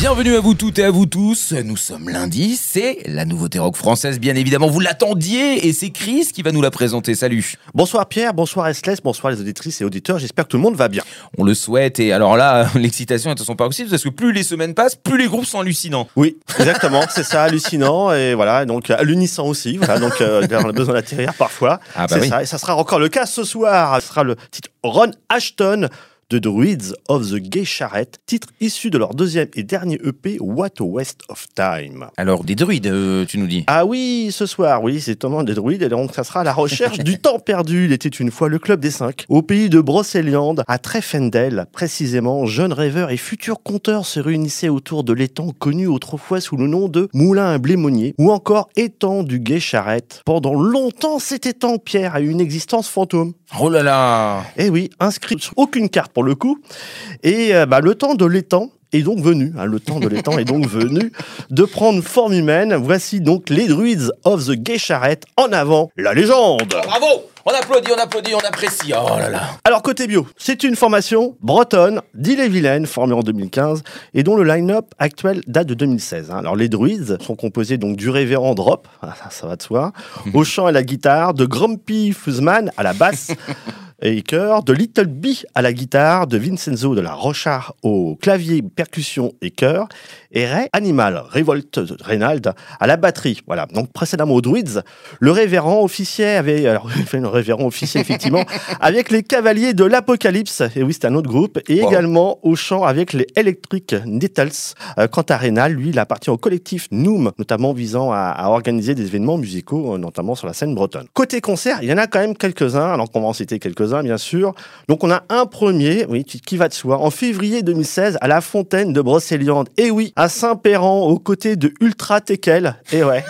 Bienvenue à vous toutes et à vous tous. Nous sommes lundi, c'est la nouveauté rock française, bien évidemment. Vous l'attendiez et c'est Chris qui va nous la présenter. Salut. Bonsoir Pierre, bonsoir Restless, bonsoir les auditrices et auditeurs. J'espère que tout le monde va bien. On le souhaite et alors là, l'excitation est à son paroxysme parce que plus les semaines passent, plus les groupes sont hallucinants. Oui, exactement, c'est ça, hallucinant et voilà, donc hallucinant aussi. Voilà, donc euh, on a besoin d'atterrir parfois. Ah bah c'est oui. ça, et ça sera encore le cas ce soir. Ce sera le titre Ron Ashton de Druids of the Gay Charrette, titre issu de leur deuxième et dernier EP What a Waste of Time. Alors, des druides, euh, tu nous dis Ah oui, ce soir, oui, c'est Thomas des druides, et donc ça sera la recherche du temps perdu. Il était une fois le club des cinq, au pays de Brocéliande, à Treffendel, précisément. Jeunes rêveurs et futurs conteurs se réunissaient autour de l'étang connu autrefois sous le nom de Moulin à Blémonier, ou encore étang du Guet Charrette. Pendant longtemps, cet étang, Pierre, a eu une existence fantôme. Oh là là Eh oui, inscrit aucune carte pour le coup. Et euh, bah, le temps de l'étang est donc venu, hein, le temps de l'étang est donc venu de prendre forme humaine. Voici donc les Druids of the Gay Charrette. En avant, la légende Bravo On applaudit, on applaudit, on apprécie. Oh là là Alors côté bio, c'est une formation bretonne d'Ille-et-Vilaine formée en 2015 et dont le line-up actuel date de 2016. hein. Alors les druids sont composés donc du révérend Drop, ça, ça va de soi, au chant et à la guitare, de Grumpy Fuzzman à la basse et chœur, de Little B à la guitare, de Vincenzo de la Rochard au clavier, percussion et chœur, et Ray Animal, Révolte Reynald à la batterie. Voilà. Donc précédemment aux Druids, le révérend officier avait, alors il fait le révérend officier effectivement, avec les Cavaliers de l'Apocalypse. Et oui, c'est un autre groupe. Et Wow. également au chant avec les Electric Nettles. Euh, quant à Reynald, lui, il appartient au collectif Noom, notamment visant à, à organiser des événements musicaux, euh, notamment sur la scène bretonne. Côté concert, il y en a quand même quelques-uns. Alors on va en citer quelques-uns, bien sûr. Donc on a un premier, oui, qui va de soi, en février 2016 à la Fontaine de Brocéliande. Et oui, à Saint-Péran, aux côtés de Ultra Tekel. Et ouais.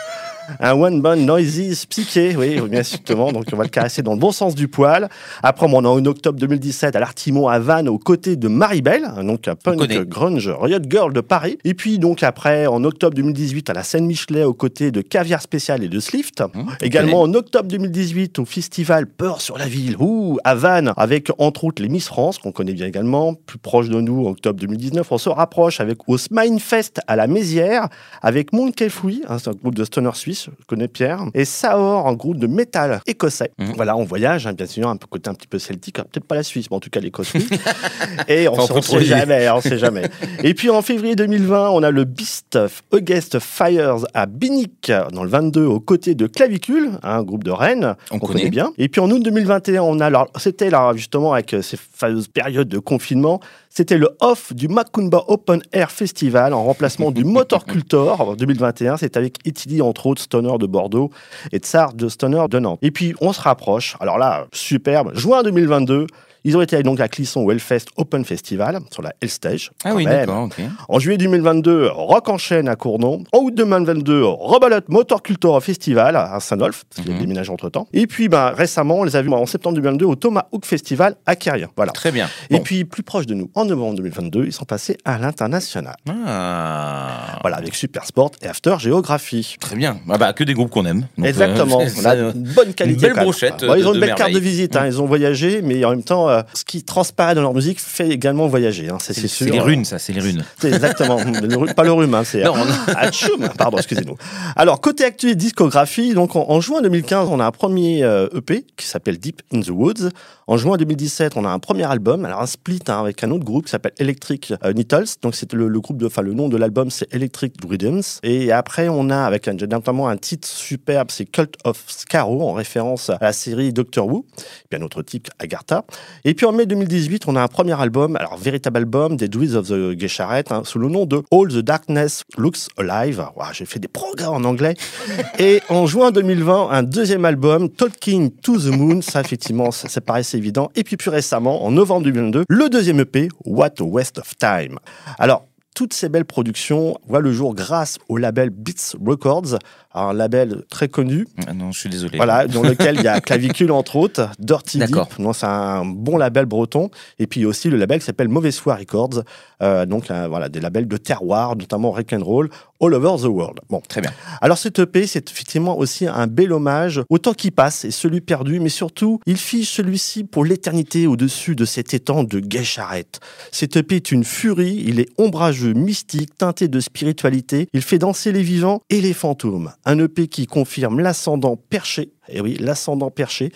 Un one band noisy psyché, oui, bien justement. Donc, on va le caresser dans le bon sens du poil. Après, on a en octobre 2017 à l'Artimon à Vannes, aux côtés de Maribel, donc un punk grunge Riot Girl de Paris. Et puis, donc, après, en octobre 2018 à la Seine-Michelet, aux côtés de Caviar Spécial et de Slift. Mmh, Également en octobre 2018 au festival Peur sur la ville, ouh, à Vannes, avec entre autres les Miss France, qu'on connaît bien également. Plus proche de nous, en octobre 2019, on se rapproche avec au Smilefest à la Mézières, avec Monkey Free, hein, c'est un groupe de stoner suisse, je connais Pierre, et Saor, un groupe de métal écossais. Mhm. Voilà, on voyage, hein, bien sûr, un peu côté un petit peu celtique, hein, peut-être pas la Suisse, mais en tout cas l'Écosse. et on on sait- jamais, on sait jamais. Et puis en février 2020, on a le Beast of August Fires à Binic, dans le 22, aux côtés de Clavicule, un groupe de Rennes On qu'on connaît. connaît bien. Et puis en août 2021, on a alors c'était là justement avec euh, ces fameuses périodes de confinement, c'était le off du Macumba Open Air Festival en remplacement du Motor Cultor en 2021. C'était avec Italy entre autres Stoner de Bordeaux et Tsar de Stoner de Nantes. Et puis on se rapproche. Alors là, superbe. Juin 2022. Ils ont été donc à Clisson au Hellfest Open Festival sur la Hell Stage. Ah oui, d'accord, ok. En juillet 2022, Rock en chaîne à Cournon. En août 2022, Rebelote Motor Cultura Festival à Saint-Nolf, parce qu'il a Mhm. déménagé entre temps. Et puis, ben, récemment, on les a vus en septembre 2022 au Thomas Hook Festival à Quérien. Voilà. Très bien. Et puis, plus proche de nous, en novembre 2022, ils sont passés à l'international. Ah. Voilà, avec Super Sport et After Géographie. Très bien. Ah bah, que des groupes qu'on aime. Donc, euh, Exactement. on a une bonne qualité. belle quand même. brochette ils ont une belle carte de visite. hein. Ils ont voyagé, mais en même temps, euh, ce qui transparaît dans leur musique fait également voyager. hein. C'est sûr. les runes, ça, c'est les runes. Exactement. Le pas le rhume, hein, c'est Non, Atchoum Pardon, excusez-nous. Alors, côté actuel discographie, donc en, en juin 2015, on a un premier euh, EP qui s'appelle Deep in the Woods. En juin 2017, on a un premier album, alors un split hein, avec un autre groupe qui s'appelle Electric euh, Nettles. Donc, c'est le, le groupe de, enfin, le nom de l'album, c'est Electric Rhythms. Et après, on a avec un, notamment un titre superbe, c'est Cult of Scarrow, en référence à la série Doctor Who. Et puis un autre titre, Agartha. Et puis en mai 2018, on a un premier album, alors véritable album des Druids of the Gay Charrette, hein, sous le nom de All the Darkness Looks Alive. Ouah, J'ai fait des programmes en anglais. Et en juin 2020, un deuxième album, Talking to the Moon. Ça, effectivement, ça, ça paraissait évident. Et puis plus récemment, en novembre 2022, le deuxième EP, What a Waste of Time. Alors, toutes ces belles productions voient le jour grâce au label Beats Records, un label très connu. Ah non, je suis désolé. Voilà, dans lequel il y a Clavicule entre autres, Dirty Deep, c'est un bon label breton, et puis aussi le label qui s'appelle Mauvaise Foi Records, euh, donc euh, voilà des labels de terroir, notamment rock and roll, all over the world. Bon, Très bien. alors cet EP, c'est effectivement aussi un bel hommage au temps qui passe et celui perdu, mais surtout, il fiche celui-ci pour l'éternité au-dessus de cet étang de gay charrette. Cet EP est une furie, il est ombrageux, mystique, teinté de spiritualité, il fait danser les vivants et les fantômes. Un EP qui confirme l'ascendant perché, et oui, l'ascendant perché,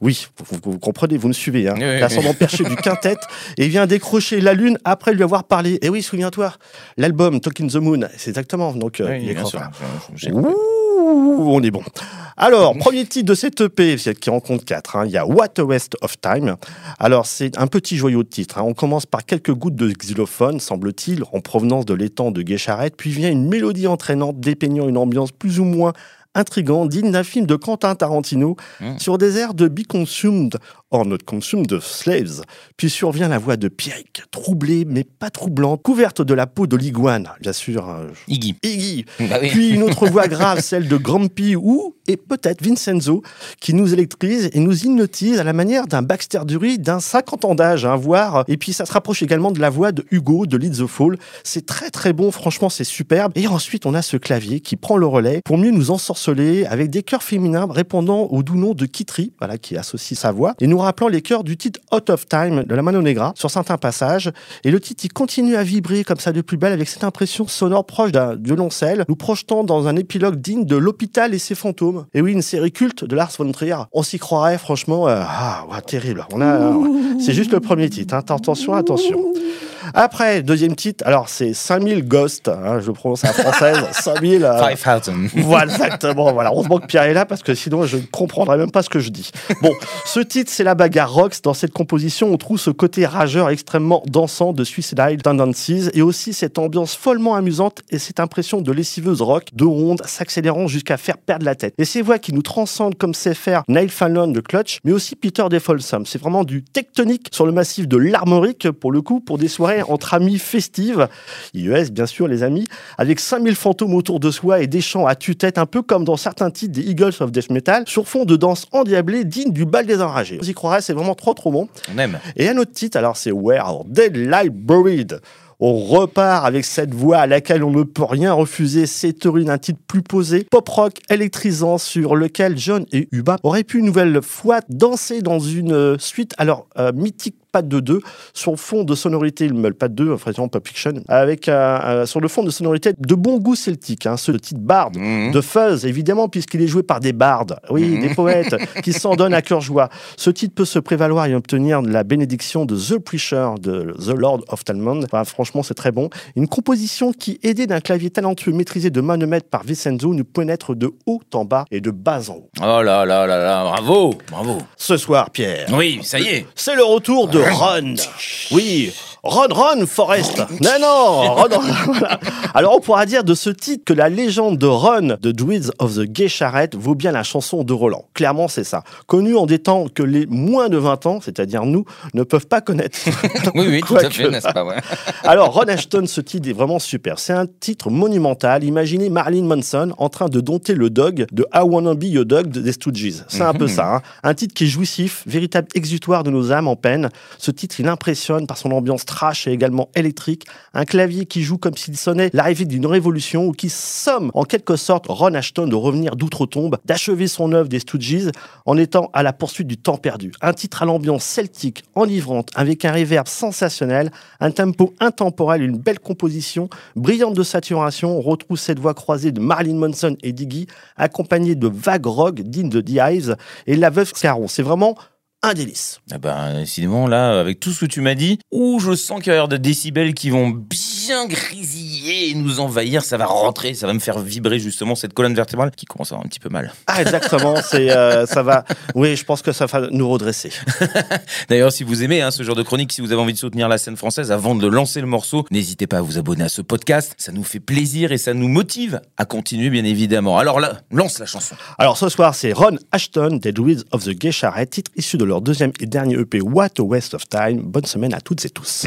oui, vous, vous- vous comprenez, vous me suivez, hein, Oui, oui, l'ascendant perché du quintet, et vient décrocher la lune après lui avoir parlé. Et oui, souviens-toi, l'album Talking the Moon, c'est exactement, donc euh, Oui, il est bien sûr. frère. Ouh, on est bon. Alors, premier titre de cette EP, qui en compte quatre. hein. Il y a What a Waste of Time. Alors, c'est un petit joyau de titre. hein. On commence par quelques gouttes de xylophone, semble-t-il, en provenance de l'étang de Guécharette, puis vient une mélodie entraînante dépeignant une ambiance plus ou moins intrigante, digne d'un film de Quentin Tarantino, Mm. sur des airs de Be Consumed or Not Consumed of Slaves. Puis survient la voix de Pierrick, troublée mais pas troublante, couverte de la peau de l'iguane, bien sûr. hein, Iggy. Iggy, Bah oui. puis une autre voix grave, celle de Grumpy ou, et peut-être Vincenzo, qui nous électrise et nous hypnotise à la manière d'un Baxter Dury d'un 50 ans d'âge, hein, voire. Et puis ça se rapproche également de la voix de Hugo de Lead the Fall. C'est très très bon, franchement c'est superbe. Et ensuite on a ce clavier qui prend le relais pour mieux nous ensorceler avec des chœurs féminins répondant au doux nom de Kitri, voilà, qui associe sa voix, et nous rappelant les chœurs du titre Out of Time de la Mano Negra sur certains passages. Et le titre, il continue à vibrer comme ça de plus belle avec cette impression sonore proche d'un violoncelle, nous projetant dans un épilogue digne de L'Hôpital et ses fantômes. Et oui, une série culte de Lars von Trier. On s'y croirait, franchement, euh, ah, ouais, terrible. On a, c'est juste le premier titre. hein. Attention, attention. Après, deuxième titre, alors c'est 5000 Ghosts, hein, je le prononce à la française, 5000. euh, Five Fountain. voilà, exactement. Voilà. Heureusement que Pierre est là parce que sinon je ne comprendrais même pas ce que je dis. Bon, ce titre, c'est la bagarre rocks. Dans cette composition, on trouve ce côté rageur extrêmement dansant de Suicidal Tendencies et aussi cette ambiance follement amusante et cette impression de lessiveuse rock, de ronde, s'accélérant jusqu'à faire perdre la tête. Et ces voix qui nous transcendent comme sait faire Neil Fallon de Clutch, mais aussi Peter DeFolsom. C'est vraiment du tectonique sur le massif de l'Armorique, pour le coup, pour des soirées entre amis festives. IES, bien sûr, les amis, avec 5000 fantômes autour de soi et des chants à tue-tête, un peu comme dans certains titres des Eagles of Death Metal, sur fond de danse endiablée digne du bal des enragés. Vous y croirez, c'est vraiment trop trop bon. On aime. Et un autre titre, alors c'est Where Our Dead Lie Buried? On repart avec cette voix à laquelle on ne peut rien refuser. C'est théorie d'un titre plus posé, pop rock électrisant sur lequel John et Uba auraient pu une nouvelle fois danser dans une suite alors euh, mythique pas de 2 sur fond de sonorité, le pas de 2, enfin Pop Fiction, avec euh, euh, sur le fond de sonorité de bon goût celtique, hein, ce titre Bard, Mhm. de fuzz, évidemment, puisqu'il est joué par des bardes, oui, Mhm. des poètes qui s'en donnent à cœur joie. Ce titre peut se prévaloir et obtenir la bénédiction de The Preacher, de The Lord of Talmud. Enfin, franchement, c'est très bon. Une composition qui, aidée d'un clavier talentueux maîtrisé de main de maître par Vincenzo, nous pénètre de haut en bas et de bas en haut. Oh là là là là, bravo, bravo. Ce soir, Pierre. Oui, ça y est. C'est le retour de Ron. Oui, Ron Ron Forest. Non, non, Ron, Ron, voilà. Alors on pourra dire de ce titre que la légende de Ron de Druids of the Gay Charrette vaut bien la chanson de Roland. Clairement, c'est ça. Connu en des temps que les moins de 20 ans, c'est-à-dire nous, ne peuvent pas connaître. Oui, oui, tout à fait, n'est-ce pas ouais. Alors, Ron Ashton, ce titre est vraiment super. C'est un titre monumental. Imaginez Marilyn Manson en train de dompter le dog de I Wanna Be Your Dog des Stooges. C'est un peu ça. hein. Un titre qui est jouissif, véritable exutoire de nos âmes en peine. Ce titre, il impressionne par son ambiance trash et également électrique. Un clavier qui joue comme s'il sonnait l'arrivée d'une révolution ou qui somme en quelque sorte Ron Ashton de revenir d'outre-tombe, d'achever son œuvre des Stooges en étant à la poursuite du temps perdu. Un titre à l'ambiance celtique, enivrante, avec un reverb sensationnel, un tempo intemporel, une belle composition, brillante de saturation. On retrouve cette voix croisée de Marilyn Manson et Diggy, accompagnée de vagues rock dignes de The Hives et la veuve Scarron. C'est vraiment un délice. Ah ben, décidément, là, avec tout ce que tu m'as dit, où je sens qu'il y avoir des décibels qui vont bien grésiller et nous envahir, ça va rentrer, ça va me faire vibrer justement cette colonne vertébrale qui commence à avoir un petit peu mal. Ah, exactement. c'est, euh, ça va. Oui, je pense que ça va nous redresser. D'ailleurs, si vous aimez hein, ce genre de chronique, si vous avez envie de soutenir la scène française avant de lancer le morceau, n'hésitez pas à vous abonner à ce podcast. Ça nous fait plaisir et ça nous motive à continuer, bien évidemment. Alors là, lance la chanson. Alors ce soir, c'est Ron Ashton des Druids of the Gay Charrette, titre issu de leur deuxième et dernier EP What a Waste of Time. Bonne semaine à toutes et tous.